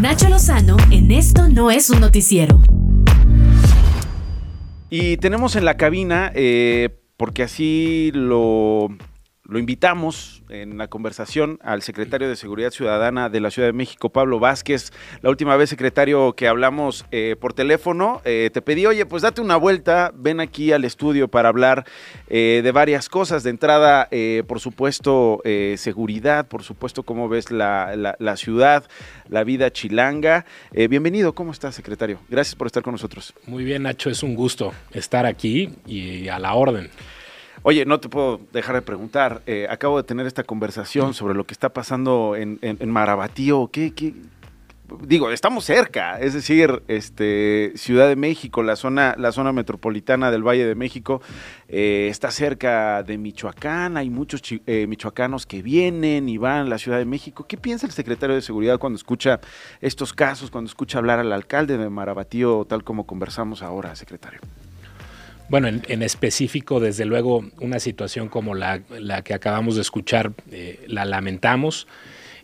Nacho Lozano en Esto no es un noticiero. Y tenemos en la cabina, eh, porque así lo lo invitamos en la conversación al secretario de Seguridad Ciudadana de la Ciudad de México, Pablo Vázquez. La última vez, secretario, que hablamos eh, por teléfono, eh, te pedí, oye, pues date una vuelta, ven aquí al estudio para hablar eh, de varias cosas. De entrada, por supuesto, seguridad, por supuesto, cómo ves la, la ciudad, la vida chilanga. bienvenido, ¿cómo estás, secretario? Gracias por estar con nosotros. Muy bien, Nacho, es un gusto estar aquí y a la orden. Oye, no te puedo dejar de preguntar. Eh, acabo de tener esta conversación sobre lo que está pasando en, Marabatío. ¿Qué, Digo, estamos cerca, es decir, este, Ciudad de México, la zona, la zona metropolitana del Valle de México, eh, está cerca de Michoacán, hay muchos eh, michoacanos que vienen y van a la Ciudad de México. ¿Qué piensa el secretario de Seguridad cuando escucha estos casos, cuando escucha hablar al alcalde de Marabatío, tal como conversamos ahora, secretario? Bueno, en, específico, desde luego, una situación como la, que acabamos de escuchar, eh, la lamentamos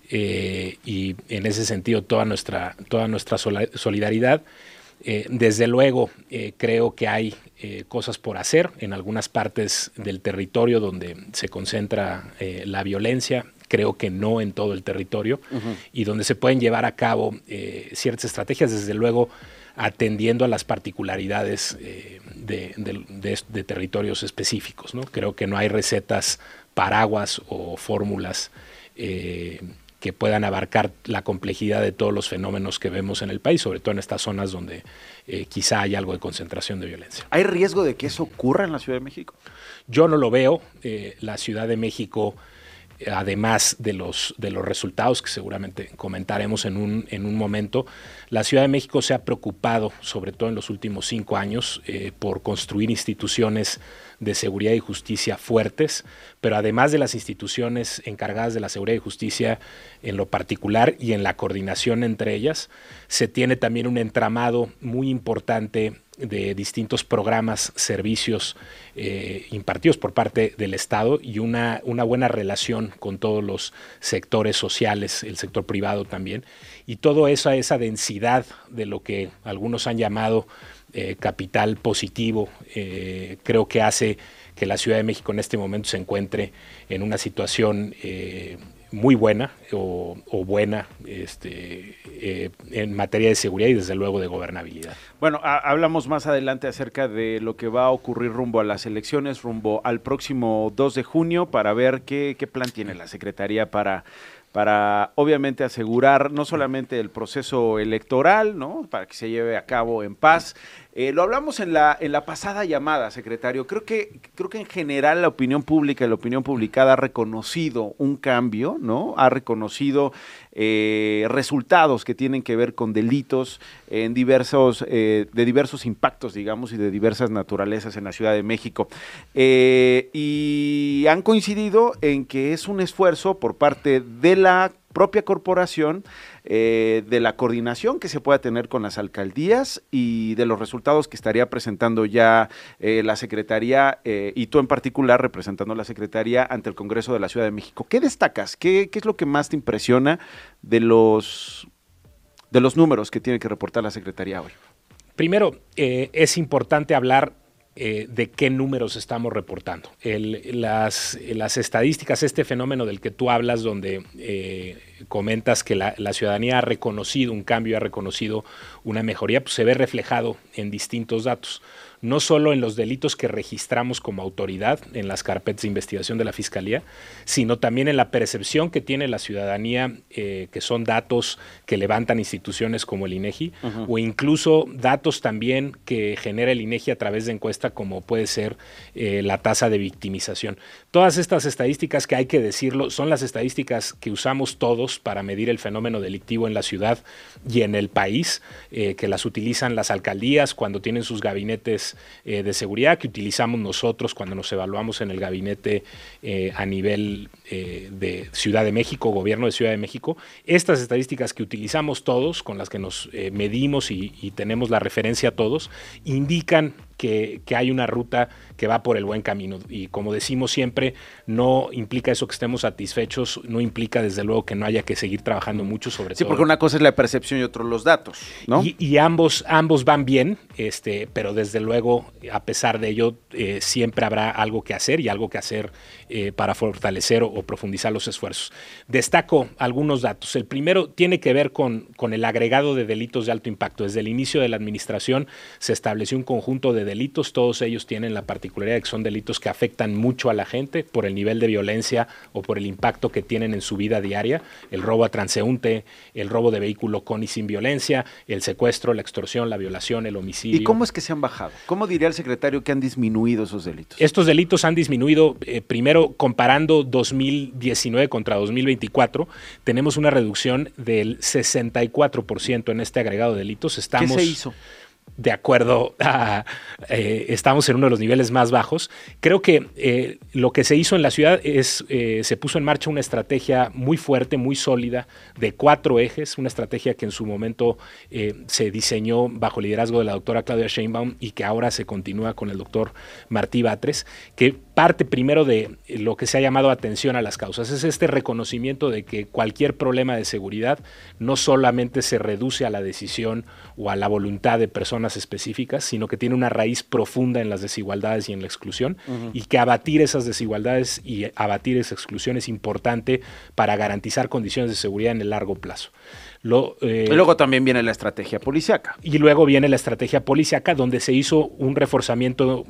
eh, y en ese sentido toda nuestra, toda nuestra solidaridad. Eh, desde luego, creo que hay cosas por hacer en algunas partes del territorio donde se concentra la violencia, creo que no en todo el territorio, y donde se pueden llevar a cabo ciertas estrategias, desde luego atendiendo a las particularidades de, territorios específicos. ¿no? Creo que no hay recetas paraguas o fórmulas eh, que puedan abarcar la complejidad de todos los fenómenos que vemos en el país, sobre todo en estas zonas donde eh, quizá hay algo de concentración de violencia. ¿Hay riesgo de que eso ocurra en la Ciudad de México? Yo no lo veo. Eh, la Ciudad de México además de los, de los resultados que seguramente comentaremos en un, en un momento, la Ciudad de México se ha preocupado, sobre todo en los últimos cinco años, eh, por construir instituciones de seguridad y justicia fuertes, pero además de las instituciones encargadas de la seguridad y justicia en lo particular y en la coordinación entre ellas, se tiene también un entramado muy importante de distintos programas, servicios eh, impartidos por parte del Estado y una, una buena relación con todos los sectores sociales, el sector privado también. Y todo eso, esa densidad de lo que algunos han llamado eh, capital positivo, eh, creo que hace que la Ciudad de México en este momento se encuentre en una situación muy buena o, buena este, eh, en materia de seguridad y desde luego de gobernabilidad. Bueno, hablamos más adelante acerca de lo que va a ocurrir rumbo a las elecciones, rumbo al próximo 2 de junio, para ver qué, qué plan tiene la Secretaría para para obviamente asegurar no solamente el proceso electoral, ¿no? Para que se lleve a cabo en paz. Eh, lo hablamos en la, en la pasada llamada, secretario. Creo que, creo que en general la opinión pública y la opinión publicada ha reconocido un cambio, ¿no? Ha reconocido eh, resultados que tienen que ver con delitos en diversos, eh, de diversos impactos, digamos, y de diversas naturalezas en la Ciudad de México. y han coincidido en que es un esfuerzo por parte de la propia corporación, eh, de la coordinación que se pueda tener con las alcaldías y de los resultados que estaría presentando ya eh, la Secretaría eh, y tú en particular representando a la Secretaría ante el Congreso de la Ciudad de México. ¿Qué destacas? ¿Qué, qué es lo que más te impresiona de los, de los números que tiene que reportar la Secretaría hoy? Primero, es importante hablar de qué números estamos reportando. las, estadísticas, este fenómeno del que tú hablas, donde comentas que la, ciudadanía ha reconocido un cambio, ha reconocido una mejoría, pues se ve reflejado en distintos datos no solo en los delitos que registramos como autoridad en las carpetas de investigación de la Fiscalía, sino también en la percepción que tiene la ciudadanía, eh, que son datos que levantan instituciones como el INEGI, o incluso datos también que genera el INEGI a través de encuesta, como puede ser eh, la tasa de victimización. Todas estas estadísticas que hay que decirlo son las estadísticas que usamos todos para medir el fenómeno delictivo en la ciudad y en el país, eh, que las utilizan las alcaldías cuando tienen sus gabinetes eh, de seguridad que utilizamos nosotros cuando nos evaluamos en el gabinete eh, a nivel de Ciudad de México, gobierno de Ciudad de México. Estas estadísticas que utilizamos todos, con las que nos medimos y, y tenemos la referencia todos, indican que, hay una ruta que va por el buen camino. Y como decimos siempre, no implica eso que estemos satisfechos, no implica desde luego que no haya que seguir trabajando mucho sobre todo. Sí, porque una cosa es la percepción y otro los datos, ¿no? Y, ambos, ambos van bien, este, pero desde luego, a pesar de ello, eh, siempre habrá algo que hacer y algo que hacer eh, para fortalecer o, profundizar los esfuerzos. Destaco algunos datos. El primero tiene que ver con, con el agregado de delitos de alto impacto. Desde el inicio de la administración se estableció un conjunto de delitos, todos ellos tienen la particularidad de que son delitos que afectan mucho a la gente por el nivel de violencia o por el impacto que tienen en su vida diaria, el robo a transeúnte, el robo de vehículo con y sin violencia, el secuestro, la extorsión, la violación, el homicidio. ¿Y cómo es que se han bajado? ¿Cómo diría el secretario que han disminuido esos delitos? Estos delitos han disminuido, eh, primero comparando 2019 contra 2024, tenemos una reducción del 64% en este agregado de delitos. Estamos, ¿Qué se hizo? De acuerdo a, eh, estamos en uno de los niveles más bajos. Creo que eh, lo que se hizo en la ciudad es, eh, se puso en marcha una estrategia muy fuerte, muy sólida, de cuatro ejes, una estrategia que en su momento se diseñó bajo el liderazgo de la doctora Claudia Sheinbaum y que ahora se continúa con el doctor Martí Batres, que parte primero de lo que se ha llamado atención a las causas. Es este reconocimiento de que cualquier problema de seguridad no solamente se reduce a la decisión o a la voluntad de personas específicas, sino que tiene una raíz profunda en las desigualdades y en la exclusión, y que abatir esas desigualdades y abatir esa exclusión es importante para garantizar condiciones de seguridad en el largo plazo. Eh, y luego también viene la estrategia policiaca. Y luego viene la estrategia policiaca, donde se hizo un reforzamiento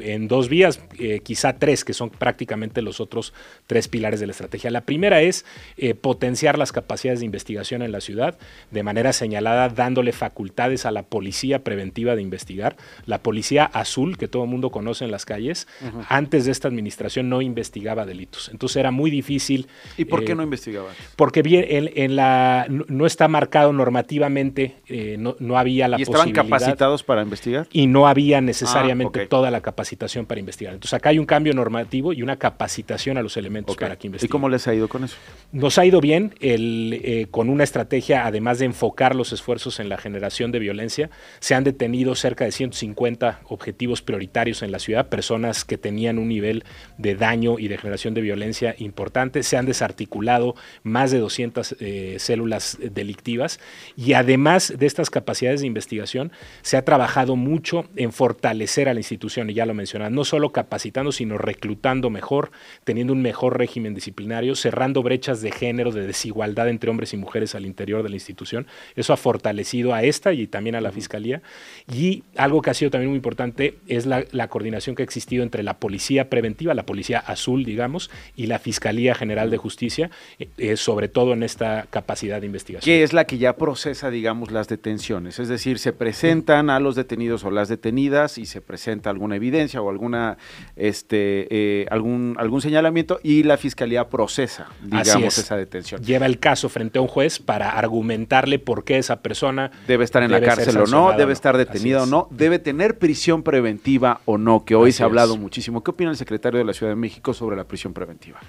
en dos vías, eh, quizá tres, que son prácticamente los otros tres pilares de la estrategia. La primera es eh, potenciar las capacidades de investigación en la ciudad, de manera señalada, dándole facultades a la policía preventiva de investigar. La policía azul, que todo el mundo conoce en las calles, antes de esta administración no investigaba delitos. Entonces era muy difícil. ¿Y por qué no investigaba? Porque bien, en, en la, no, no está marcado normativamente, eh, no, no, había la ¿Y estaban capacitados para investigar? Y no había necesariamente ah, toda la capacitación para investigar. Entonces acá hay un cambio normativo y una capacitación a los elementos para que investiguen. ¿Y cómo les ha ido con eso? Nos ha ido bien el, eh, con una estrategia, además de enfocar los esfuerzos en la generación de violencia, se han detenido cerca de 150 objetivos prioritarios en la ciudad, personas que tenían un nivel de daño y de generación de violencia importante, se han desarticulado más de 200 eh, células de delictivas y además de estas capacidades de investigación se ha trabajado mucho en fortalecer a la institución y ya lo mencionaba, no solo capacitando sino reclutando mejor, teniendo un mejor régimen disciplinario, cerrando brechas de género, de desigualdad entre hombres y mujeres al interior de la institución. Eso ha fortalecido a esta y también a la Fiscalía. Y algo que ha sido también muy importante es la, coordinación que ha existido entre la Policía Preventiva, la Policía Azul, digamos, y la Fiscalía General de Justicia, eh, eh, sobre todo en esta capacidad de investigación es la que ya procesa, digamos, las detenciones. Es decir, se presentan a los detenidos o las detenidas y se presenta alguna evidencia o alguna, este, eh, algún, algún señalamiento y la fiscalía procesa, digamos, esa detención. Lleva el caso frente a un juez para argumentarle por qué esa persona debe estar en la cárcel o no, debe estar detenida o no, debe tener prisión preventiva o no, que hoy se ha hablado muchísimo. ¿Qué opina el secretario de la Ciudad de México sobre la prisión preventiva?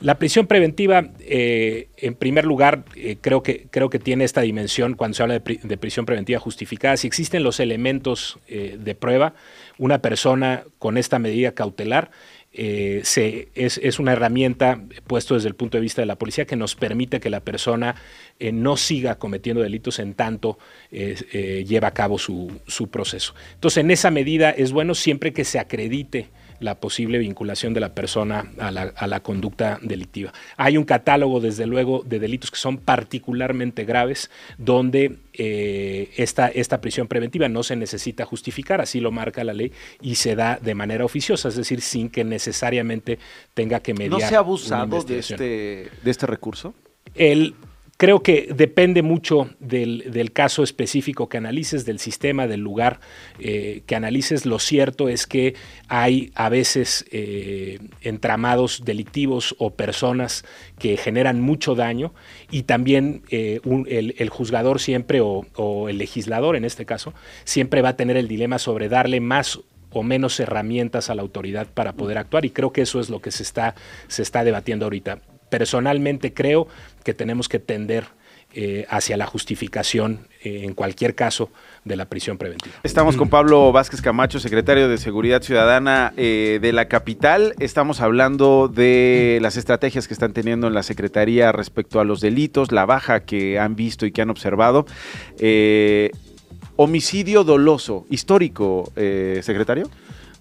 La prisión preventiva, eh, en primer lugar, eh, creo, que, creo que tiene esta dimensión cuando se habla de, prisión preventiva justificada. Si existen los elementos eh, de prueba, una persona con esta medida cautelar se, es, una herramienta puesto desde el punto de vista de la policía que nos permite que la persona no siga cometiendo delitos en tanto lleva a cabo su, su proceso. Entonces, en esa medida es bueno siempre que se acredite la posible vinculación de la persona a la, conducta delictiva. Hay un catálogo, desde luego, de delitos que son particularmente graves, donde eh, esta, esta prisión preventiva no se necesita justificar, así lo marca la ley, y se da de manera oficiosa, es decir, sin que necesariamente tenga que mediar. ¿No se ha abusado de este, de este recurso? El Creo que depende mucho del, caso específico que analices, del sistema, del lugar eh, que analices. Lo cierto es que hay a veces eh, entramados delictivos o personas que generan mucho daño y también eh, el, juzgador siempre o, o el legislador en este caso siempre va a tener el dilema sobre darle más o menos herramientas a la autoridad para poder actuar y creo que eso es lo que se está, se está debatiendo ahorita personalmente creo que tenemos que tender eh, hacia la justificación, eh, en cualquier caso, de la prisión preventiva. Estamos con Pablo Vázquez Camacho, secretario de Seguridad Ciudadana eh, de la capital. Estamos hablando de las estrategias que están teniendo en la Secretaría respecto a los delitos, la baja que han visto y que han observado. homicidio doloso, histórico, secretario.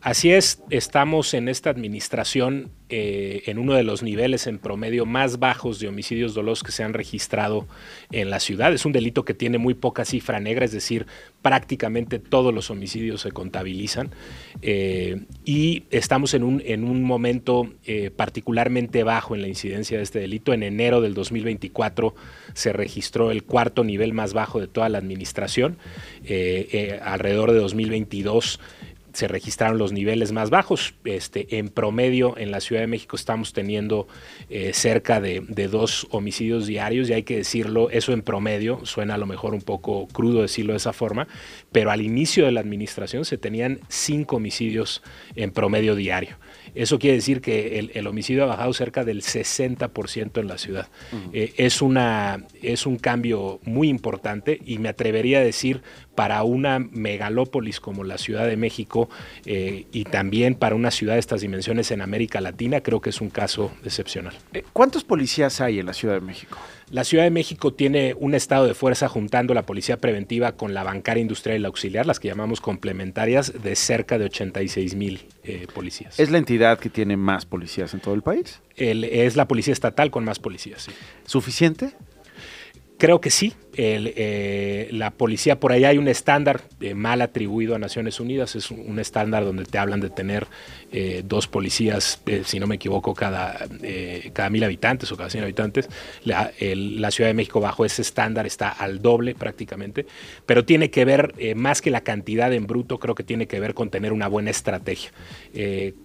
Así es, estamos en esta administración eh, en uno de los niveles en promedio más bajos de homicidios dolosos que se han registrado en la ciudad. Es un delito que tiene muy poca cifra negra, es decir, prácticamente todos los homicidios se contabilizan. Eh, y estamos en un, en un momento eh, particularmente bajo en la incidencia de este delito. En enero del 2024 se registró el cuarto nivel más bajo de toda la administración. alrededor de 2022 se registraron los niveles más bajos. Este, en promedio, en la Ciudad de México estamos teniendo eh, cerca de, dos homicidios diarios, y hay que decirlo, eso en promedio, suena a lo mejor un poco crudo decirlo de esa forma, pero al inicio de la administración se tenían cinco homicidios en promedio diario. Eso quiere decir que el, homicidio ha bajado cerca del 60% en la ciudad. Eh, es, una, es un cambio muy importante y me atrevería a decir para una megalópolis como la Ciudad de México eh, y también para una ciudad de estas dimensiones en América Latina, creo que es un caso excepcional. Eh, ¿Cuántos policías hay en la Ciudad de México? La Ciudad de México tiene un estado de fuerza juntando la policía preventiva con la bancaria industrial y la auxiliar, las que llamamos complementarias, de cerca de 86 mil eh, policías. ¿Es la entidad que tiene más policías en todo el país? es la policía estatal con más policías, sí. ¿Suficiente? Creo que sí. Eh, la policía, por ahí hay un estándar eh, mal atribuido a Naciones Unidas, es un, estándar donde te hablan de tener eh, dos policías, si no me equivoco, cada, cada mil habitantes o cada cien habitantes. La, Ciudad de México bajo ese estándar está al doble prácticamente, pero tiene que ver, más que la cantidad en bruto, creo que tiene que ver con tener una buena estrategia.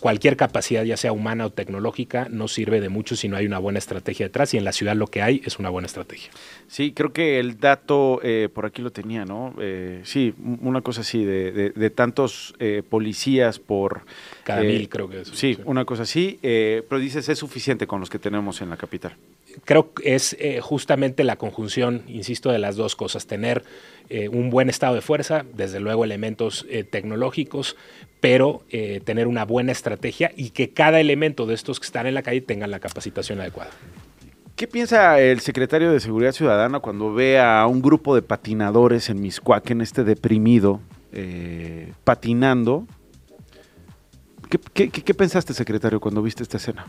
cualquier capacidad, ya sea humana o tecnológica, no sirve de mucho si no hay una buena estrategia detrás y en la ciudad lo que hay es una buena estrategia. Sí, creo que el dato, eh, por aquí lo tenía, ¿no? Eh, sí, una cosa así, de, tantos eh, policías por... Cada mil creo que es. Sí, una cosa así, pero dices, es suficiente con los que tenemos en la capital. Creo que es justamente la conjunción, insisto, de las dos cosas, tener un buen estado de fuerza, desde luego elementos tecnológicos, pero tener una buena estrategia y que cada elemento de estos que están en la calle tengan la capacitación adecuada. ¿Qué piensa el secretario de Seguridad Ciudadana cuando ve a un grupo de patinadores en en este deprimido, eh, patinando? ¿Qué, pensaste, secretario, cuando viste esta escena?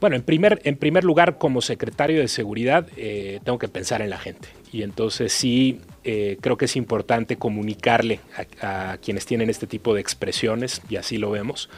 Bueno, en primer, en primer lugar, como secretario de Seguridad, eh, tengo que pensar en la gente. Y entonces sí, eh, creo que es importante comunicarle a, quienes tienen este tipo de expresiones, y así lo vemos,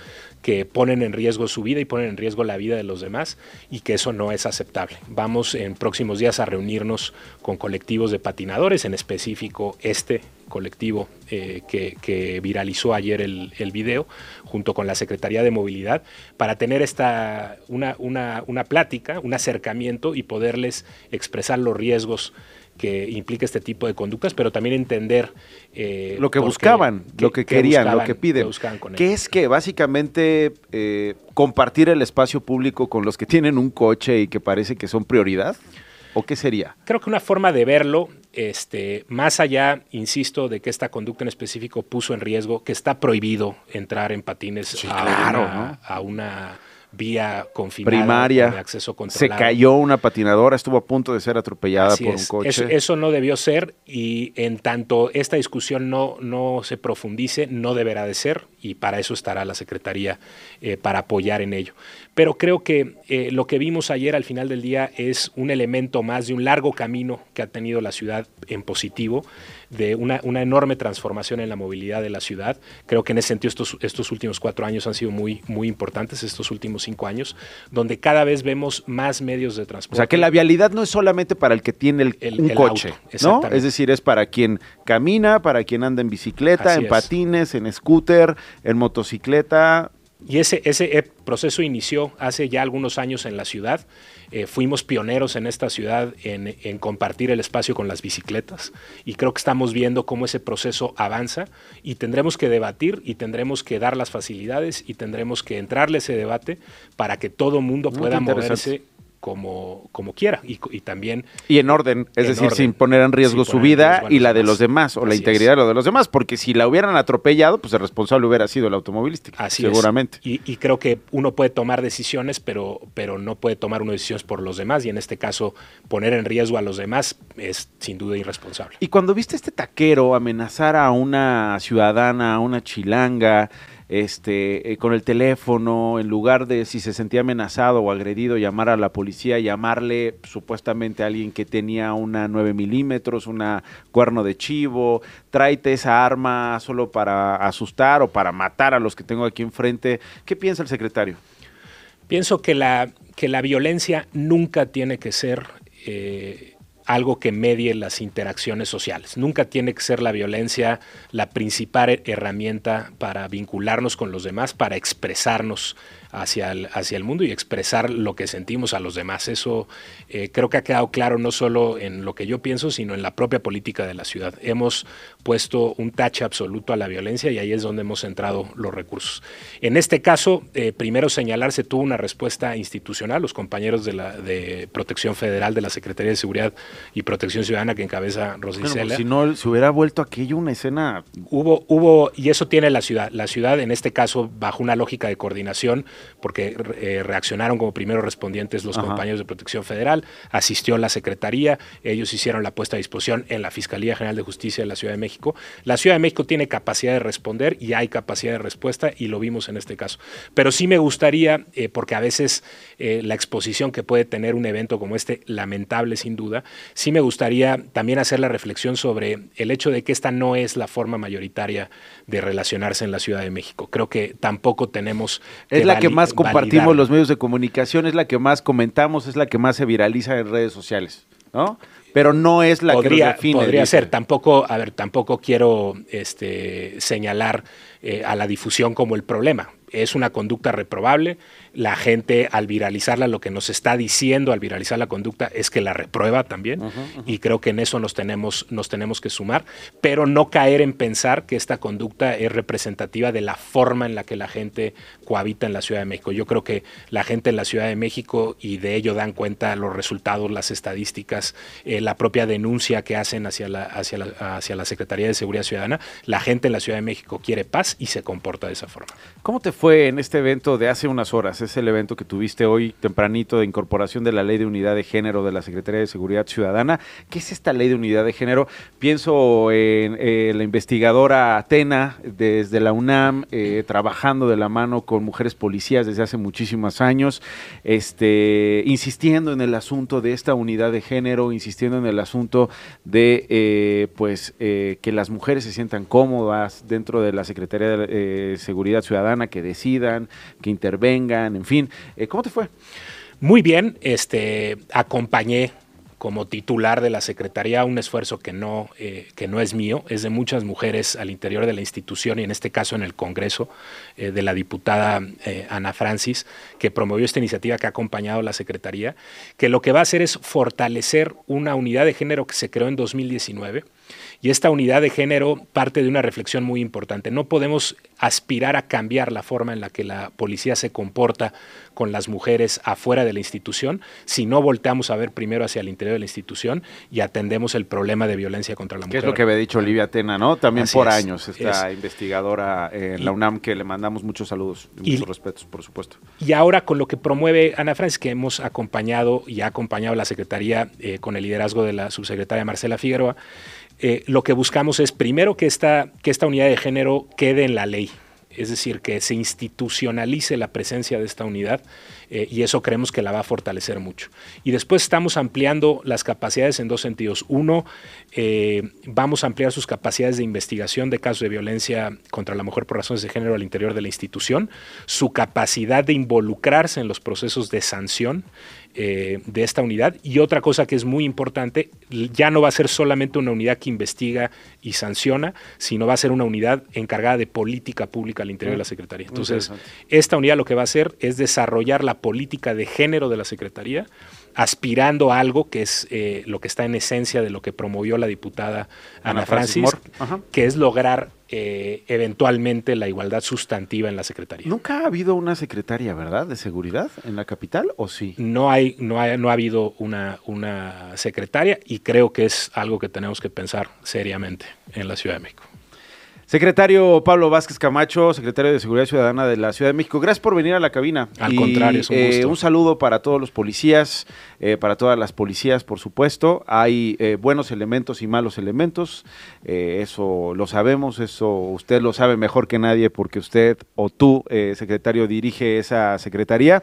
que ponen en riesgo su vida y ponen en riesgo la vida de los demás y que eso no es aceptable. Vamos en próximos días a reunirnos con colectivos de patinadores, en específico este colectivo eh, que, viralizó ayer el, el, video, junto con la Secretaría de Movilidad, para tener esta, una, una, una plática, un acercamiento y poderles expresar los riesgos que implica este tipo de conductas, pero también entender eh, lo que buscaban, lo que querían, lo que piden. Que, es que básicamente eh, compartir el espacio público con los que tienen un coche y que parece que son prioridad. ¿O qué sería? Creo que una forma de verlo, este, más allá, insisto, de que esta conducta en específico puso en riesgo que está prohibido entrar en patines a una vía confinada primaria de acceso controlado. Se cayó una patinadora, estuvo a punto de ser atropellada por un coche. Eso, no debió ser y en tanto esta discusión no, no se profundice, no deberá de ser y para eso estará la Secretaría eh, para apoyar en ello. Pero creo que eh, lo que vimos ayer al final del día es un elemento más de un largo camino que ha tenido la ciudad en positivo de una, enorme transformación en la movilidad de la ciudad. Creo que en ese sentido estos, estos últimos cuatro años han sido muy, muy importantes, estos últimos cinco años, donde cada vez vemos más medios de transporte. O sea, que la vialidad no es solamente para el que tiene el, un coche, ¿no? Es decir, es para quien camina, para quien anda en bicicleta, en patines, en scooter, en motocicleta. Y ese, ese proceso inició hace ya algunos años en la ciudad. Eh, fuimos pioneros en esta ciudad en, en, compartir el espacio con las bicicletas y creo que estamos viendo cómo ese proceso avanza y tendremos que debatir y tendremos que dar las facilidades y tendremos que entrarle ese debate para que todo mundo pueda moverse como, como quiera y, también... Y en orden, es decir, sin poner en riesgo su vida y la de los demás o la integridad de lo de los demás, porque si la hubieran atropellado, pues el responsable hubiera sido el automovilístico, Así seguramente. Y, y, creo que uno puede tomar decisiones, pero, pero no puede tomar una decisión por los demás y en este caso poner en riesgo a los demás es sin duda irresponsable. Y cuando viste este taquero amenazar a una ciudadana, a una chilanga, este, eh, con el teléfono, en lugar de si se sentía amenazado o agredido, llamar a la policía, llamarle supuestamente a alguien que tenía una 9 milímetros, una cuerno de chivo, tráete esa arma solo para asustar o para matar a los que tengo aquí enfrente. ¿Qué piensa el secretario? Pienso que la, que la violencia nunca tiene que ser... Eh, algo que medie las interacciones sociales. Nunca tiene que ser la violencia la principal herramienta para vincularnos con los demás, para expresarnos hacia el, hacia el mundo y expresar lo que sentimos a los demás. Eso eh, creo que ha quedado claro no solo en lo que yo pienso, sino en la propia política de la ciudad. Hemos puesto un tache absoluto a la violencia y ahí es donde hemos centrado los recursos. En este caso, eh, primero señalar, se tuvo una respuesta institucional. Los compañeros de, la, de Protección Federal de la Secretaría de Seguridad y Protección Ciudadana que encabeza Rosicela. Pues si no, se hubiera vuelto aquello una escena... Hubo, hubo, y eso tiene la ciudad. La ciudad, en este caso, bajo una lógica de coordinación, porque eh, reaccionaron como primeros respondientes los compañeros de Protección Federal, asistió la Secretaría, ellos hicieron la puesta a disposición en la Fiscalía General de Justicia de la Ciudad de México. La Ciudad de México tiene capacidad de responder y hay capacidad de respuesta y lo vimos en este caso. Pero sí me gustaría, eh, porque a veces eh, la exposición que puede tener un evento como este, lamentable sin duda, sí me gustaría también hacer la reflexión sobre el hecho de que esta no es la forma mayoritaria de relacionarse en la Ciudad de México. Creo que tampoco tenemos... es la que más compartimos los medios de comunicación, es la que más comentamos, es la que más se viraliza en redes sociales, ¿no? Pero no es la que define. Podría ser. Tampoco, a ver, tampoco quiero este, señalar eh, a la difusión como el problema. Es una conducta reprobable la gente al viralizarla lo que nos está diciendo al viralizar la conducta es que la reprueba también y creo que en eso nos tenemos, nos tenemos que sumar, pero no caer en pensar que esta conducta es representativa de la forma en la que la gente cohabita en la Ciudad de México. Yo creo que la gente en la Ciudad de México y de ello dan cuenta los resultados, las estadísticas, eh, la propia denuncia que hacen hacia la, hacia, la, hacia la Secretaría de Seguridad Ciudadana, la gente en la Ciudad de México quiere paz y se comporta de esa forma. ¿Cómo te fue en este evento de hace unas horas? es el evento que tuviste hoy tempranito de incorporación de la Ley de Unidad de Género de la Secretaría de Seguridad Ciudadana. ¿Qué es esta Ley de Unidad de Género? Pienso en eh, la investigadora Atena desde la UNAM, eh, trabajando de la mano con mujeres policías desde hace muchísimos años, este, insistiendo en el asunto de esta unidad de género, insistiendo en el asunto de eh, pues que las mujeres se sientan cómodas dentro de la Secretaría de Seguridad Ciudadana, que decidan, que intervengan, en fin. Eh, ¿Cómo te fue? Muy bien, este, acompañé como titular de la Secretaría un esfuerzo que no, eh, que no es mío, es de muchas mujeres al interior de la institución y en este caso en el Congreso eh, de la diputada Ana Francis, que promovió esta iniciativa que ha acompañado la Secretaría, que lo que va a hacer es fortalecer una unidad de género que se creó en 2019 y esta unidad de género parte de una reflexión muy importante. No podemos aspirar a cambiar la forma en la que la policía se comporta con las mujeres afuera de la institución si no volteamos a ver primero hacia el interior de la institución y atendemos el problema de violencia contra la mujer. Que es lo que había dicho Olivia Tena, ¿no? También por años, esta investigadora en la UNAM que le mandamos muchos saludos y, muchos respetos, por supuesto. Y ahora con lo que promueve Ana Francis, que hemos acompañado y ha acompañado la Secretaría eh, con el liderazgo de la subsecretaria Marcela Figueroa, eh, lo que buscamos es primero que esta, que esta unidad de género quede en la ley, es decir, que se institucionalice la presencia de esta unidad eh, y eso creemos que la va a fortalecer mucho. Y después estamos ampliando las capacidades en dos sentidos. Uno, eh, vamos a ampliar sus capacidades de investigación de casos de violencia contra la mujer por razones de género al interior de la institución, su capacidad de involucrarse en los procesos de sanción eh, de esta unidad. Y otra cosa que es muy importante, ya no va a ser solamente una unidad que investiga y sanciona, sino va a ser una unidad encargada de política pública al interior de la Secretaría. Entonces, esta unidad lo que va a hacer es desarrollar la política de género de la Secretaría aspirando a algo que es eh, lo que está en esencia de lo que promovió la diputada Ana, Francis, que es lograr eh, eventualmente la igualdad sustantiva en la Secretaría. Nunca ha habido una secretaria, ¿verdad?, de seguridad en la capital, ¿o sí? No hay, no, hay, no ha habido una, una secretaria y creo que es algo que tenemos que pensar seriamente en la Ciudad de México. Secretario Pablo Vázquez Camacho, secretario de Seguridad Ciudadana de la Ciudad de México, gracias por venir a la cabina. Al contrario, es un eh, un saludo para todos los policías, eh, para todas las policías, por supuesto. Hay eh, buenos elementos y malos elementos, eso lo sabemos, eso usted lo sabe mejor que nadie porque usted o tú, secretario, dirige esa secretaría.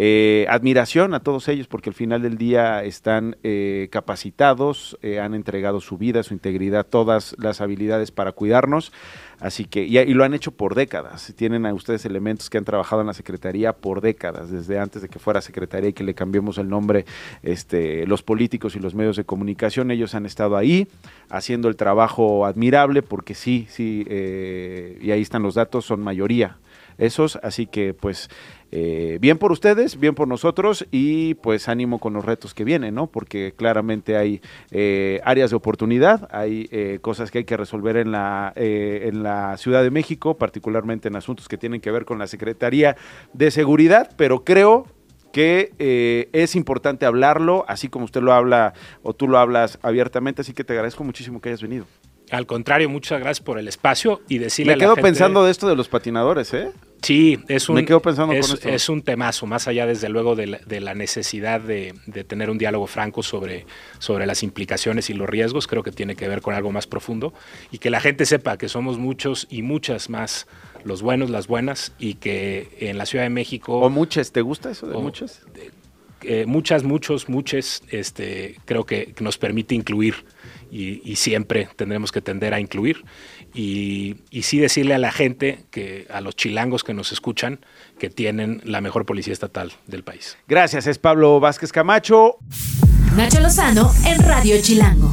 Eh, admiración a todos ellos porque al final del día están eh, capacitados, eh, han entregado su vida, su integridad, todas las habilidades para cuidarnos. Así que, y, lo han hecho por décadas. Tienen a ustedes elementos que han trabajado en la Secretaría por décadas, desde antes de que fuera Secretaría y que le cambiemos el nombre, este, los políticos y los medios de comunicación, ellos han estado ahí haciendo el trabajo admirable porque sí, sí, y ahí están los datos, son mayoría esos, así que pues eh, bien por ustedes, bien por nosotros y pues ánimo con los retos que vienen, ¿no? Porque claramente hay eh, áreas de oportunidad, hay eh, cosas que hay que resolver en la, en la Ciudad de México, particularmente en asuntos que tienen que ver con la Secretaría de Seguridad, pero creo que es importante hablarlo, así como usted lo habla o tú lo hablas abiertamente, así que te agradezco muchísimo que hayas venido. Al contrario, muchas gracias por el espacio y decirle Me quedo pensando de esto de los patinadores, ¿eh? Sí, es un, Me quedo pensando es, con esto. es un temazo, más allá desde luego de la, necesidad de, tener un diálogo franco sobre, sobre las implicaciones y los riesgos, creo que tiene que ver con algo más profundo y que la gente sepa que somos muchos y muchas más los buenos, las buenas y que en la Ciudad de México... ¿O muchas? ¿Te gusta eso de muchas? Eh, muchas, muchos, muchas, este, creo que nos permite incluir y, siempre tendremos que tender a incluir. Y, y, sí decirle a la gente, que a los chilangos que nos escuchan, que tienen la mejor policía estatal del país. Gracias, es Pablo Vázquez Camacho. Nacho Lozano en Radio Chilango.